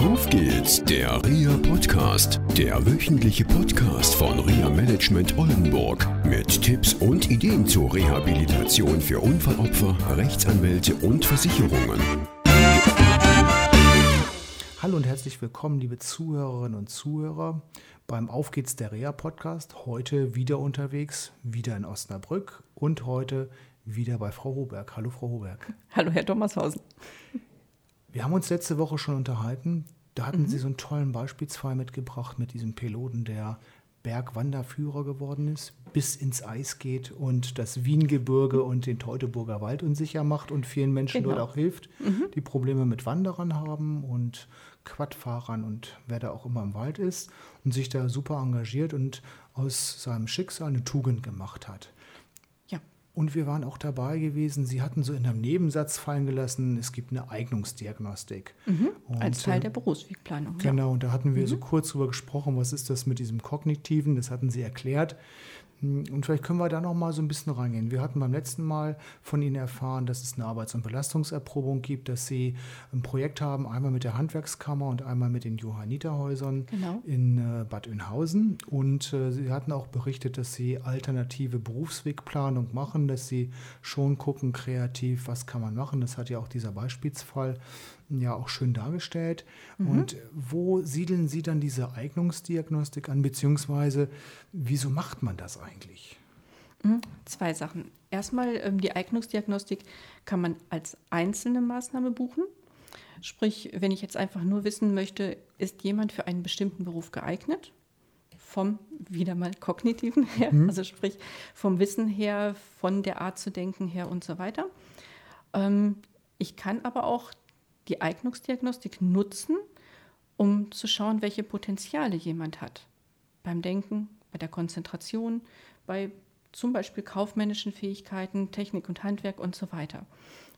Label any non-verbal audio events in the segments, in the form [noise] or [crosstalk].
Auf geht's, der RIA Podcast, der wöchentliche Podcast von RIA Management Oldenburg mit Tipps und Ideen zur Rehabilitation für Unfallopfer, Rechtsanwälte und Versicherungen. Hallo und herzlich willkommen, liebe Zuhörerinnen und Zuhörer, beim Auf geht's, der RIA Podcast. Heute wieder unterwegs, wieder in Osnabrück und heute wieder bei Frau Hoberg. Hallo, Frau Hoberg. Hallo, Herr Thomasshausen. Wir haben uns letzte Woche schon unterhalten. Da hatten mhm. Sie so einen tollen Beispielsfall mitgebracht mit diesem Piloten, der Bergwanderführer geworden ist, bis ins Eis geht und das Wiengebirge und den Teutoburger Wald unsicher macht und vielen Menschen genau. dort auch hilft, mhm. die Probleme mit Wanderern haben und Quadfahrern und wer da auch immer im Wald ist und sich da super engagiert und aus seinem Schicksal eine Tugend gemacht hat. Und wir waren auch dabei gewesen. Sie hatten so in einem Nebensatz fallen gelassen, es gibt eine Eignungsdiagnostik. Mhm, als Teil äh, der Berufswegplanung. Genau, und da hatten wir mhm. so kurz drüber gesprochen, was ist das mit diesem Kognitiven, das hatten Sie erklärt. Hm, und vielleicht können wir da noch mal so ein bisschen reingehen. Wir hatten beim letzten Mal von Ihnen erfahren, dass es eine Arbeits- und Belastungserprobung gibt, dass Sie ein Projekt haben, einmal mit der Handwerkskammer und einmal mit den Johanniterhäusern genau. in äh, Bad Oeynhausen. Und äh, Sie hatten auch berichtet, dass Sie alternative Berufswegplanung machen, dass Sie schon gucken, kreativ, was kann man machen. Das hat ja auch dieser Beispielsfall ja auch schön dargestellt. Mhm. Und wo siedeln Sie dann diese Eignungsdiagnostik an, beziehungsweise wieso macht man das eigentlich? Mhm. Zwei Sachen. Erstmal, ähm, die Eignungsdiagnostik kann man als einzelne Maßnahme buchen. Sprich, wenn ich jetzt einfach nur wissen möchte, ist jemand für einen bestimmten Beruf geeignet, vom wieder mal kognitiven her, mhm. also sprich vom Wissen her, von der Art zu denken her und so weiter. Ähm, ich kann aber auch die Eignungsdiagnostik nutzen, um zu schauen, welche Potenziale jemand hat. Beim Denken, bei der Konzentration, bei zum Beispiel kaufmännischen Fähigkeiten, Technik und Handwerk und so weiter.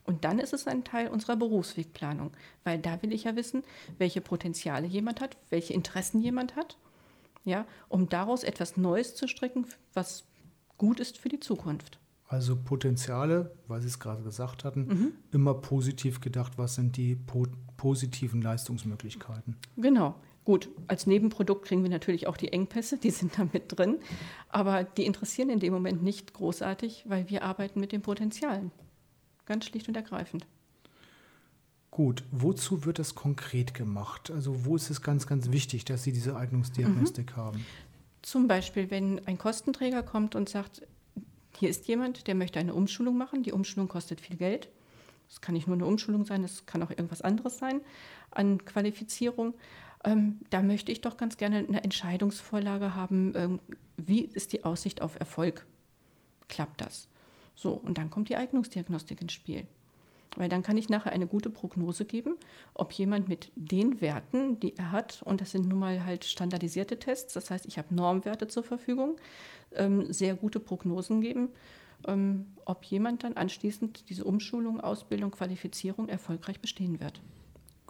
Und dann ist es ein Teil unserer Berufswegplanung, weil da will ich ja wissen, welche Potenziale jemand hat, welche Interessen jemand hat, ja, um daraus etwas Neues zu stricken, was gut ist für die Zukunft. Also Potenziale, weil Sie es gerade gesagt hatten, mhm. immer positiv gedacht, was sind die po positiven Leistungsmöglichkeiten? Genau. Gut, als Nebenprodukt kriegen wir natürlich auch die Engpässe, die sind da mit drin, aber die interessieren in dem Moment nicht großartig, weil wir arbeiten mit den Potenzialen. Ganz schlicht und ergreifend. Gut, wozu wird das konkret gemacht? Also wo ist es ganz, ganz wichtig, dass Sie diese Eignungsdiagnostik mhm. haben? Zum Beispiel, wenn ein Kostenträger kommt und sagt, hier ist jemand, der möchte eine Umschulung machen. Die Umschulung kostet viel Geld. Es kann nicht nur eine Umschulung sein, es kann auch irgendwas anderes sein an Qualifizierung. Ähm, da möchte ich doch ganz gerne eine Entscheidungsvorlage haben. Ähm, wie ist die Aussicht auf Erfolg? Klappt das? So, und dann kommt die Eignungsdiagnostik ins Spiel. Weil dann kann ich nachher eine gute Prognose geben, ob jemand mit den Werten, die er hat, und das sind nun mal halt standardisierte Tests, das heißt, ich habe Normwerte zur Verfügung, ähm, sehr gute Prognosen geben, ähm, ob jemand dann anschließend diese Umschulung, Ausbildung, Qualifizierung erfolgreich bestehen wird.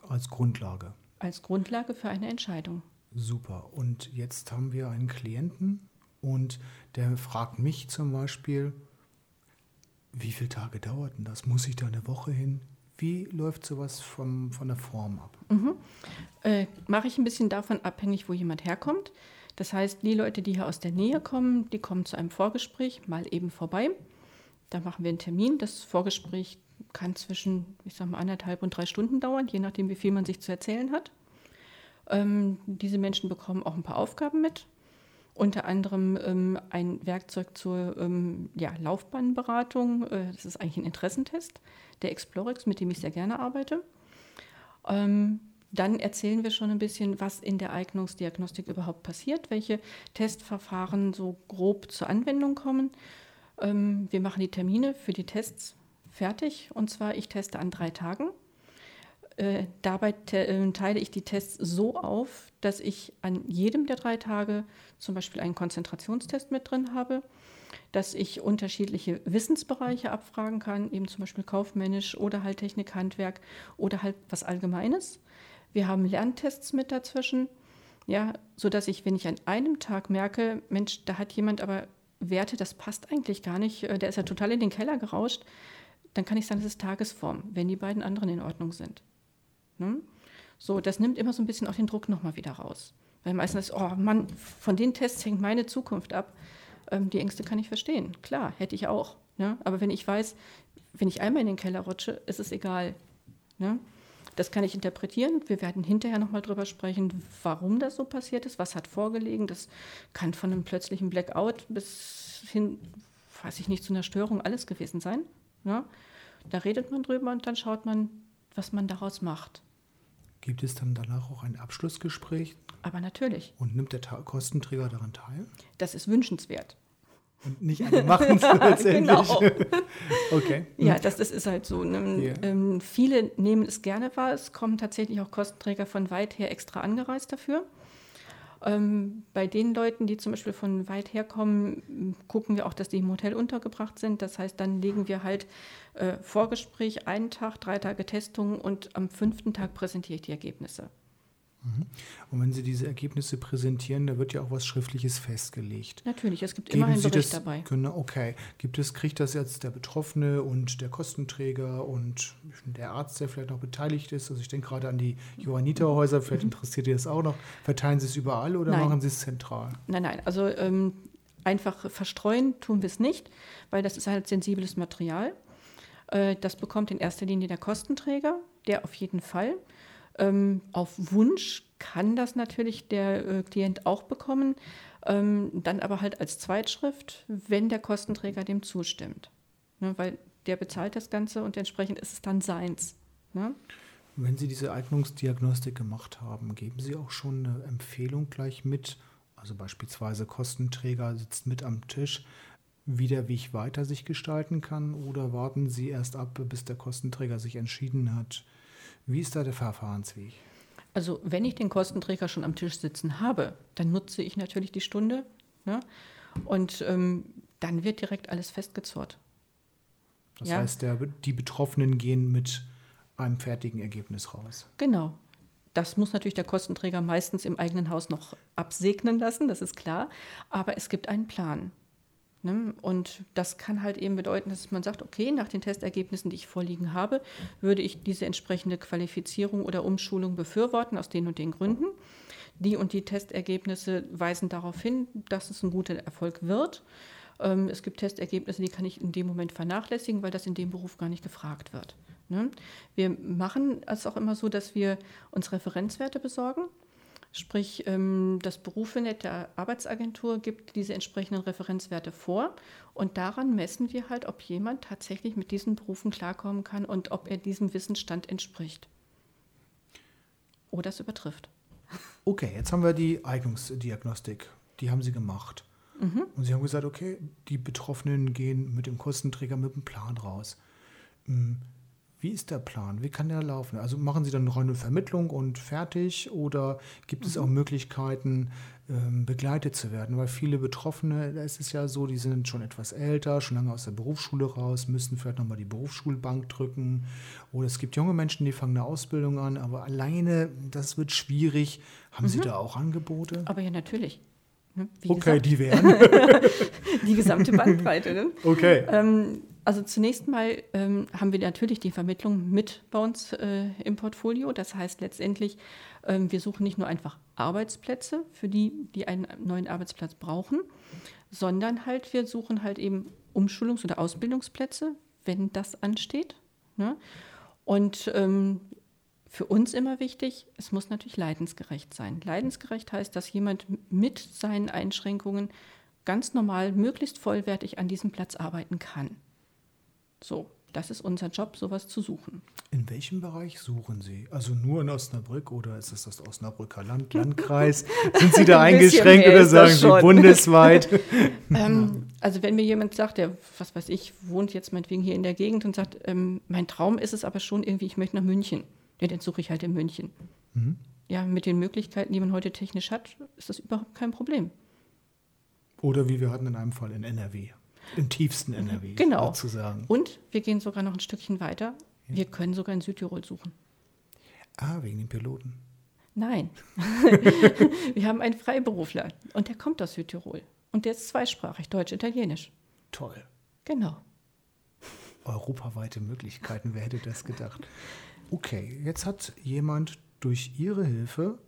Als Grundlage. Als Grundlage für eine Entscheidung. Super. Und jetzt haben wir einen Klienten und der fragt mich zum Beispiel, wie viele Tage dauert denn das? Muss ich da eine Woche hin? Wie läuft sowas vom, von der Form ab? Mhm. Äh, Mache ich ein bisschen davon abhängig, wo jemand herkommt. Das heißt, die Leute, die hier aus der Nähe kommen, die kommen zu einem Vorgespräch mal eben vorbei. Da machen wir einen Termin. Das Vorgespräch kann zwischen, ich sag mal, anderthalb und drei Stunden dauern, je nachdem, wie viel man sich zu erzählen hat. Ähm, diese Menschen bekommen auch ein paar Aufgaben mit unter anderem ähm, ein Werkzeug zur ähm, ja, Laufbahnberatung. Äh, das ist eigentlich ein Interessentest, der Explorex, mit dem ich sehr gerne arbeite. Ähm, dann erzählen wir schon ein bisschen, was in der Eignungsdiagnostik überhaupt passiert, welche Testverfahren so grob zur Anwendung kommen. Ähm, wir machen die Termine für die Tests fertig und zwar ich teste an drei Tagen. Äh, dabei te äh, teile ich die Tests so auf, dass ich an jedem der drei Tage zum Beispiel einen Konzentrationstest mit drin habe, dass ich unterschiedliche Wissensbereiche abfragen kann, eben zum Beispiel kaufmännisch oder halt Technik, Handwerk oder halt was Allgemeines. Wir haben Lerntests mit dazwischen, ja, sodass ich, wenn ich an einem Tag merke, Mensch, da hat jemand aber Werte, das passt eigentlich gar nicht, äh, der ist ja total in den Keller gerauscht, dann kann ich sagen, das ist Tagesform, wenn die beiden anderen in Ordnung sind. Ne? So, das nimmt immer so ein bisschen auch den Druck nochmal wieder raus. Weil meistens ist, oh Mann, von den Tests hängt meine Zukunft ab. Ähm, die Ängste kann ich verstehen. Klar, hätte ich auch. Ne? Aber wenn ich weiß, wenn ich einmal in den Keller rutsche, ist es egal. Ne? Das kann ich interpretieren. Wir werden hinterher nochmal drüber sprechen, warum das so passiert ist, was hat vorgelegen. Das kann von einem plötzlichen Blackout bis hin, weiß ich nicht, zu einer Störung alles gewesen sein. Ne? Da redet man drüber und dann schaut man, was man daraus macht. Gibt es dann danach auch ein Abschlussgespräch? Aber natürlich. Und nimmt der Kostenträger daran teil? Das ist wünschenswert. Und nicht alle machen es [laughs] letztendlich. genau. [laughs] okay. Ja, das, das ist halt so. Ne? Yeah. Ähm, viele nehmen es gerne wahr. Es kommen tatsächlich auch Kostenträger von weit her extra angereist dafür. Ähm, bei den Leuten, die zum Beispiel von weit her kommen, gucken wir auch, dass die im Hotel untergebracht sind. Das heißt, dann legen wir halt äh, Vorgespräch, einen Tag, drei Tage Testung und am fünften Tag präsentiere ich die Ergebnisse. Mhm. Und wenn Sie diese Ergebnisse präsentieren, da wird ja auch was Schriftliches festgelegt. Natürlich, es gibt Geben immer einen Bericht das, dabei. Können, okay, gibt es, kriegt das jetzt der Betroffene und der Kostenträger und der Arzt, der vielleicht noch beteiligt ist? Also ich denke gerade an die Johanniterhäuser, vielleicht mhm. interessiert ihr das auch noch. Verteilen Sie es überall oder nein. machen Sie es zentral? Nein, nein, also ähm, einfach verstreuen tun wir es nicht, weil das ist halt sensibles Material. Äh, das bekommt in erster Linie der Kostenträger, der auf jeden Fall. Ähm, auf Wunsch kann das natürlich der äh, Klient auch bekommen, ähm, dann aber halt als Zweitschrift, wenn der Kostenträger dem zustimmt. Ne, weil der bezahlt das Ganze und entsprechend ist es dann seins. Ne? Wenn Sie diese Eignungsdiagnostik gemacht haben, geben Sie auch schon eine Empfehlung gleich mit, also beispielsweise Kostenträger sitzt mit am Tisch, wie der Weg weiter sich gestalten kann oder warten Sie erst ab, bis der Kostenträger sich entschieden hat, wie ist da der Verfahrensweg? Also wenn ich den Kostenträger schon am Tisch sitzen habe, dann nutze ich natürlich die Stunde ne? und ähm, dann wird direkt alles festgezurrt. Das ja? heißt, der, die Betroffenen gehen mit einem fertigen Ergebnis raus. Genau. Das muss natürlich der Kostenträger meistens im eigenen Haus noch absegnen lassen, das ist klar. Aber es gibt einen Plan. Ne? Und das kann halt eben bedeuten, dass man sagt, okay, nach den Testergebnissen, die ich vorliegen habe, würde ich diese entsprechende Qualifizierung oder Umschulung befürworten aus den und den Gründen. Die und die Testergebnisse weisen darauf hin, dass es ein guter Erfolg wird. Ähm, es gibt Testergebnisse, die kann ich in dem Moment vernachlässigen, weil das in dem Beruf gar nicht gefragt wird. Ne? Wir machen es auch immer so, dass wir uns Referenzwerte besorgen. Sprich, ähm, das Berufenet der Arbeitsagentur gibt diese entsprechenden Referenzwerte vor und daran messen wir halt, ob jemand tatsächlich mit diesen Berufen klarkommen kann und ob er diesem Wissensstand entspricht. Oder es übertrifft. Okay, jetzt haben wir die Eignungsdiagnostik. Die haben Sie gemacht. Mhm. Und Sie haben gesagt, okay, die Betroffenen gehen mit dem Kostenträger mit dem Plan raus. Wie ist der Plan? Wie kann der laufen? Also machen Sie dann eine reine Vermittlung und fertig oder gibt es auch mhm. Möglichkeiten, ähm, begleitet zu werden? Weil viele Betroffene, da ist es ja so, die sind schon etwas älter, schon lange aus der Berufsschule raus, müssen vielleicht nochmal die Berufsschulbank drücken. Oder es gibt junge Menschen, die fangen eine Ausbildung an, aber alleine, das wird schwierig. Haben mhm. Sie da auch Angebote? Aber ja, natürlich. Ne? Wie okay, gesagt, die wären. [laughs] die gesamte [laughs] Bandbreite. Ne? Okay. Ähm, also zunächst mal ähm, haben wir natürlich die Vermittlung mit bei uns äh, im Portfolio. Das heißt letztendlich, ähm, wir suchen nicht nur einfach Arbeitsplätze für die, die einen neuen Arbeitsplatz brauchen, sondern halt wir suchen halt eben Umschulungs- oder Ausbildungsplätze, wenn das ansteht. Ne? Und ähm, für uns immer wichtig, es muss natürlich leidensgerecht sein. Leidensgerecht heißt, dass jemand mit seinen Einschränkungen ganz normal, möglichst vollwertig an diesem Platz arbeiten kann. So, das ist unser Job, sowas zu suchen. In welchem Bereich suchen Sie? Also nur in Osnabrück oder ist es das Osnabrücker Land, Landkreis? [laughs] Sind Sie da eingeschränkt oder sagen Sie bundesweit? [laughs] [laughs] ähm, also wenn mir jemand sagt, der, was weiß ich, wohnt jetzt meinetwegen hier in der Gegend und sagt, ähm, mein Traum ist es aber schon irgendwie, ich möchte nach München. Ja, dann suche ich halt in München. Mhm. Ja, mit den Möglichkeiten, die man heute technisch hat, ist das überhaupt kein Problem. Oder wie wir hatten in einem Fall in NRW. Im tiefsten NRW. Genau. Sozusagen. Und wir gehen sogar noch ein Stückchen weiter. Ja. Wir können sogar in Südtirol suchen. Ah, wegen den Piloten. Nein. [laughs] wir haben einen Freiberufler und der kommt aus Südtirol. Und der ist zweisprachig, Deutsch-Italienisch. Toll. Genau. Europaweite Möglichkeiten, wer hätte das gedacht? Okay, jetzt hat jemand durch Ihre Hilfe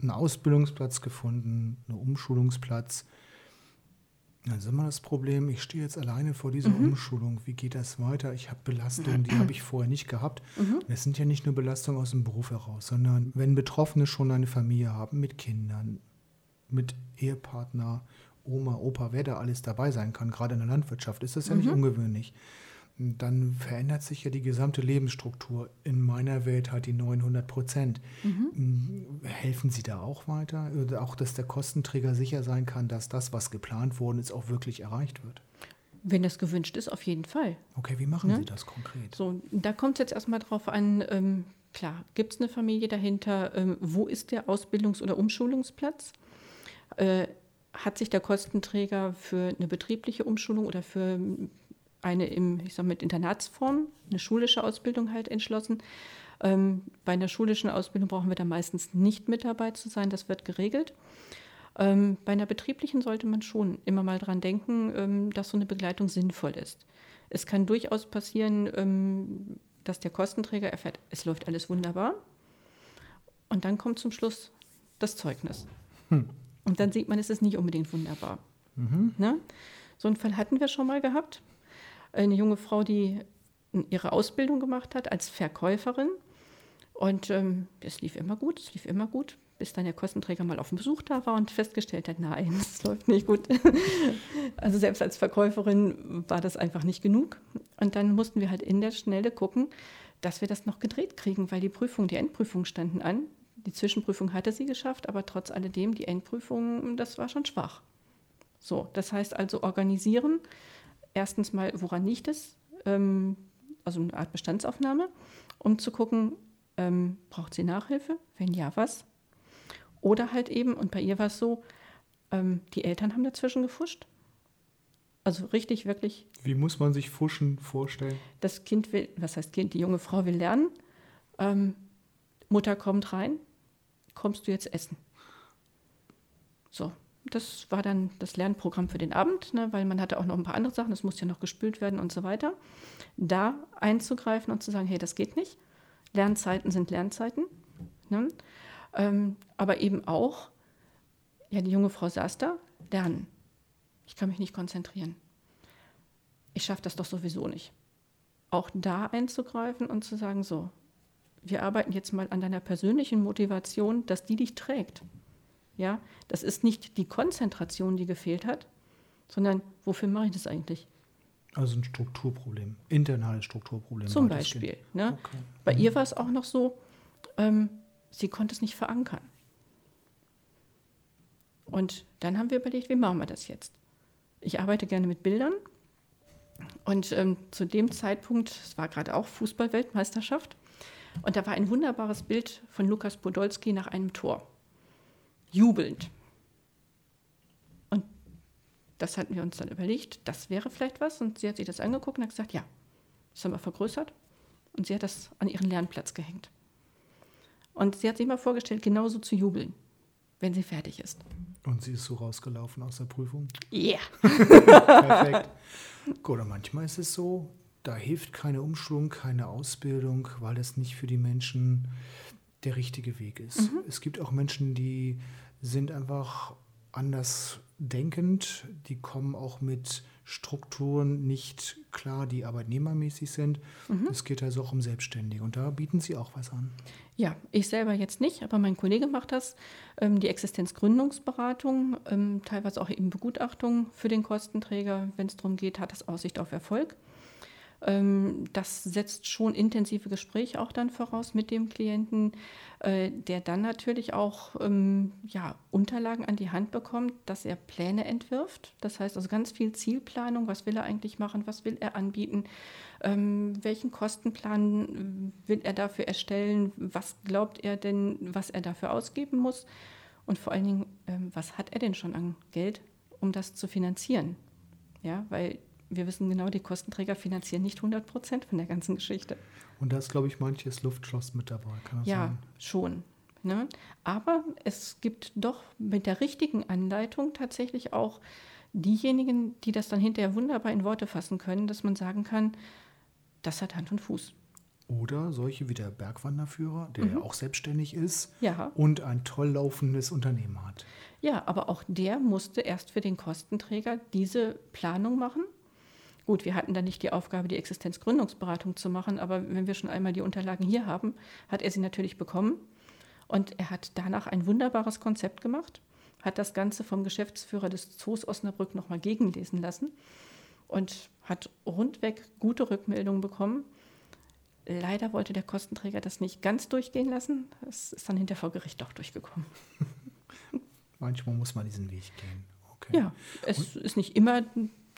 einen Ausbildungsplatz gefunden, einen Umschulungsplatz. Dann ist immer das Problem, ich stehe jetzt alleine vor dieser Mhm. Umschulung. Wie geht das weiter? Ich habe Belastungen, die habe ich vorher nicht gehabt. Mhm. Es sind ja nicht nur Belastungen aus dem Beruf heraus, sondern wenn Betroffene schon eine Familie haben mit Kindern, mit Ehepartner, Oma, Opa, wer da alles dabei sein kann, gerade in der Landwirtschaft, ist das ja Mhm. nicht ungewöhnlich. Dann verändert sich ja die gesamte Lebensstruktur. In meiner Welt hat die 900 Prozent. Mhm. Helfen Sie da auch weiter? Oder auch, dass der Kostenträger sicher sein kann, dass das, was geplant worden ist, auch wirklich erreicht wird? Wenn das gewünscht ist, auf jeden Fall. Okay, wie machen Ne? Sie das konkret? So, da kommt es jetzt erstmal drauf an, ähm, klar, gibt es eine Familie dahinter? Ähm, wo ist der Ausbildungs- oder Umschulungsplatz? Äh, hat sich der Kostenträger für eine betriebliche Umschulung oder für eine im, ich sag mit Internatsform, eine schulische Ausbildung halt entschlossen? Ähm, bei einer schulischen Ausbildung brauchen wir da meistens nicht mit dabei zu sein, das wird geregelt. Ähm, bei einer betrieblichen sollte man schon immer mal dran denken, ähm, dass so eine Begleitung sinnvoll ist. Es kann durchaus passieren, ähm, dass der Kostenträger erfährt, es läuft alles wunderbar. Und dann kommt zum Schluss das Zeugnis. Und dann sieht man, es ist nicht unbedingt wunderbar. Ne? So einen Fall hatten wir schon mal gehabt. Eine junge Frau, die ihre Ausbildung gemacht hat als Verkäuferin. Und ähm, es lief immer gut, es lief immer gut, bis dann der Kostenträger mal auf dem Besuch da war und festgestellt hat, nein, [laughs] es läuft nicht gut. [laughs] also selbst als Verkäuferin war das einfach nicht genug. Und dann mussten wir halt in der Schnelle gucken, dass wir das noch gedreht kriegen, weil die Prüfung, die Endprüfung standen an. Die Zwischenprüfung hatte sie geschafft, aber trotz alledem, die Endprüfung, das war schon schwach. So, das heißt also organisieren. Erstens mal, woran liegt es? Ähm, also eine Art Bestandsaufnahme, um zu gucken, ähm, braucht sie Nachhilfe? Wenn ja, was? Oder halt eben, und bei ihr war es so, ähm, die Eltern haben dazwischen gefuscht. Also richtig, wirklich, Wie muss man sich Fuschen vorstellen? das Kind will, was heißt Kind, die junge Frau will lernen. Ähm, Mutter kommt rein, kommst du jetzt essen? So, das war dann das Lernprogramm für den Abend, ne, weil man hatte auch noch ein paar andere Sachen, es musste ja noch gespült werden und so weiter. Da einzugreifen und zu sagen, hey, das geht nicht. Lernzeiten sind Lernzeiten. Ne? Ähm, aber eben auch, ja, die junge Frau saß da, lernen. Ich kann mich nicht konzentrieren. Ich schaffe das doch sowieso nicht. Auch da einzugreifen und zu sagen, so, wir arbeiten jetzt mal an deiner persönlichen Motivation, dass die dich trägt. Ja, das ist nicht die Konzentration, die gefehlt hat, sondern wofür mache ich das eigentlich? Also ein Strukturproblem, internales Strukturproblem. Zum. Beispiel. Ne? Okay. Bei ihr war es auch noch so, ähm, sie konnte es nicht verankern. Und dann haben wir überlegt, wie machen wir das jetzt? Ich arbeite gerne mit Bildern. Und ähm, zu dem Zeitpunkt, es war gerade auch Fußball-Weltmeisterschaft, und da war ein wunderbares Bild von Lukas Podolski nach einem Tor. Jubelnd. Und das hatten wir uns dann überlegt, das wäre vielleicht was. Und sie hat sich das angeguckt und hat gesagt, ja, das haben wir vergrößert. Und sie hat das an ihren Lernplatz gehängt. Und sie hat sich mal vorgestellt, genauso zu jubeln, wenn sie fertig ist. Und sie ist so rausgelaufen aus der Prüfung. Yeah. [laughs] Perfekt. Gut, und manchmal ist es so, da hilft keine Umschulung, keine Ausbildung, weil es nicht für die Menschen der richtige Weg ist. Mhm. Es gibt auch Menschen, die sind einfach anders denkend, die kommen auch mit Strukturen nicht klar, die arbeitnehmermäßig sind. Mhm. Es geht also auch um Selbstständige und da bieten sie auch was an. Ja, ich selber jetzt nicht, aber mein Kollege macht das. Ähm, die Existenzgründungsberatung, ähm, teilweise auch eben Begutachtung für den Kostenträger, wenn es darum geht, hat das Aussicht auf Erfolg. Ähm, das setzt schon intensive Gespräche auch dann voraus mit dem Klienten, äh, der dann natürlich auch ähm, ja, Unterlagen an die Hand bekommt, dass er Pläne entwirft. Das heißt also ganz viel Zielplanung, was will er eigentlich machen, was will er anbieten, ähm, welchen Kostenplan äh, will er dafür erstellen, was glaubt er denn, was er dafür ausgeben muss? Und vor allen Dingen, was hat er denn schon an Geld, um das zu finanzieren. Ja, weil wir wissen genau, die Kostenträger finanzieren nicht 100 Prozent von der ganzen Geschichte. Und da ist, glaube ich, manches Luftschloss mit dabei, kann das Ja, sein? schon. Ne? Aber es gibt doch mit der richtigen Anleitung tatsächlich auch diejenigen, die das dann hinterher wunderbar in Worte fassen können, dass man sagen kann, das hat Hand und Fuß. Oder solche wie der Bergwanderführer, der ja auch selbstständig ist Ja. und ein toll laufendes Unternehmen hat. Ja, aber auch der musste erst für den Kostenträger diese Planung machen. Gut, wir hatten dann nicht die Aufgabe, die Existenzgründungsberatung zu machen, aber wenn wir schon einmal die Unterlagen hier haben, hat er sie natürlich bekommen. Und er hat danach ein wunderbares Konzept gemacht, hat das Ganze vom Geschäftsführer des Zoos Osnabrück nochmal gegenlesen lassen und hat rundweg gute Rückmeldungen bekommen. Leider wollte der Kostenträger das nicht ganz durchgehen lassen. Es ist dann hinter vor Gericht doch durchgekommen. [laughs] Manchmal muss man diesen Weg gehen. Okay. Ja, es ist nicht immer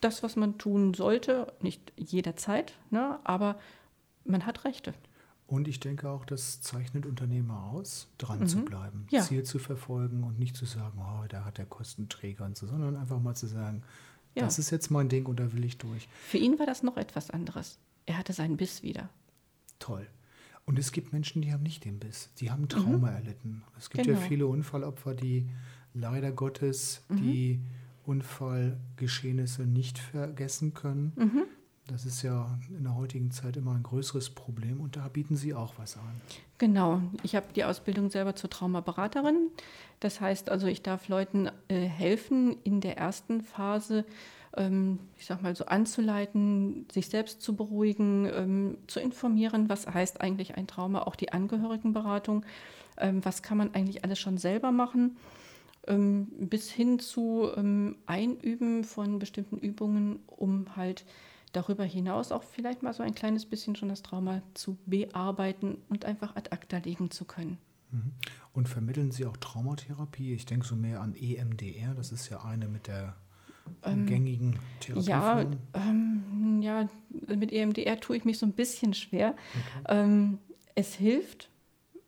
das, was man tun sollte, nicht jederzeit, ne? aber man hat Rechte. Und ich denke auch, das zeichnet Unternehmer aus, dran zu bleiben, Mhm. Ja. Ziel zu verfolgen und nicht zu sagen, oh, da hat der Kostenträger und so, sondern einfach mal zu sagen, Ja. das ist jetzt mein Ding und da will ich durch. Für ihn war das noch etwas anderes. Er hatte seinen Biss wieder. Toll. Und es gibt Menschen, die haben nicht den Biss, die haben Trauma erlitten. Es gibt ja Mhm. Genau. viele Unfallopfer, die leider Gottes Mhm. die Unfallgeschehnisse nicht vergessen können. Mhm. Das ist ja in der heutigen Zeit immer ein größeres Problem und da bieten Sie auch was an. Genau, ich habe die Ausbildung selber zur Traumaberaterin. Das heißt also, ich darf Leuten äh, helfen, in der ersten Phase, ähm, ich sag mal so anzuleiten, sich selbst zu beruhigen, ähm, zu informieren, was heißt eigentlich ein Trauma, auch die Angehörigenberatung, ähm, was kann man eigentlich alles schon selber machen, bis hin zu ähm, Einüben von bestimmten Übungen, um halt darüber hinaus auch vielleicht mal so ein kleines bisschen schon das Trauma zu bearbeiten und einfach ad acta legen zu können. Mhm. Und vermitteln Sie auch Traumatherapie? Ich denke so mehr an EMDR, das ist ja eine mit der gängigen Ja, Therapieform. ähm, ja, mit EMDR tue ich mich so ein bisschen schwer. Ähm, es hilft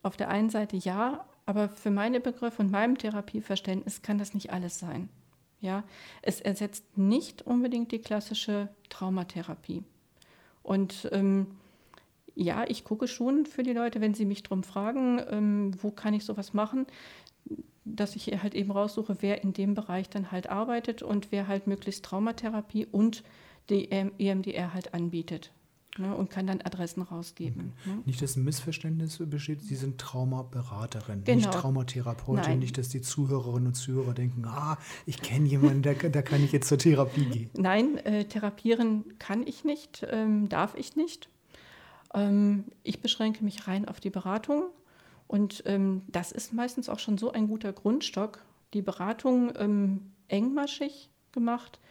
auf der einen Seite ja, aber für meine Begriffe und meinem Therapieverständnis kann das nicht alles sein. Ja, es ersetzt nicht unbedingt die klassische Traumatherapie. Und ähm, ja, ich gucke schon für die Leute, wenn sie mich darum fragen, ähm, wo kann ich sowas machen, dass ich halt eben raussuche, wer in dem Bereich dann halt arbeitet und wer halt möglichst Traumatherapie und die EM EMDR halt anbietet. Ne, und kann dann Adressen rausgeben. Ne? Nicht, dass ein Missverständnis besteht, Sie sind Traumaberaterin, nicht Genau. Traumatherapeutin. Nein. Nicht, dass die Zuhörerinnen und Zuhörer denken, ah, ich kenne jemanden, da, da kann ich jetzt zur Therapie gehen. Nein, äh, therapieren kann ich nicht, ähm, darf ich nicht. Ähm, ich beschränke mich rein auf die Beratung und ähm, das ist meistens auch schon so ein guter Grundstock. Die Beratung ähm, engmaschig gemacht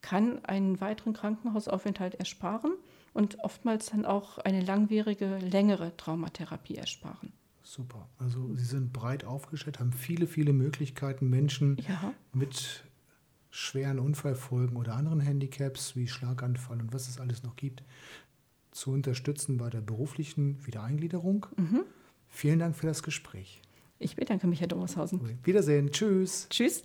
kann einen weiteren Krankenhausaufenthalt ersparen und oftmals dann auch eine langwierige, längere Traumatherapie ersparen. Super. Also Sie sind breit aufgestellt, haben viele, viele Möglichkeiten, Menschen Ja. mit schweren Unfallfolgen oder anderen Handicaps wie Schlaganfall und was es alles noch gibt, zu unterstützen bei der beruflichen Wiedereingliederung. Mhm. Vielen Dank für das Gespräch. Ich bedanke mich, Herr Dommershausen. Wiedersehen. Tschüss. Tschüss.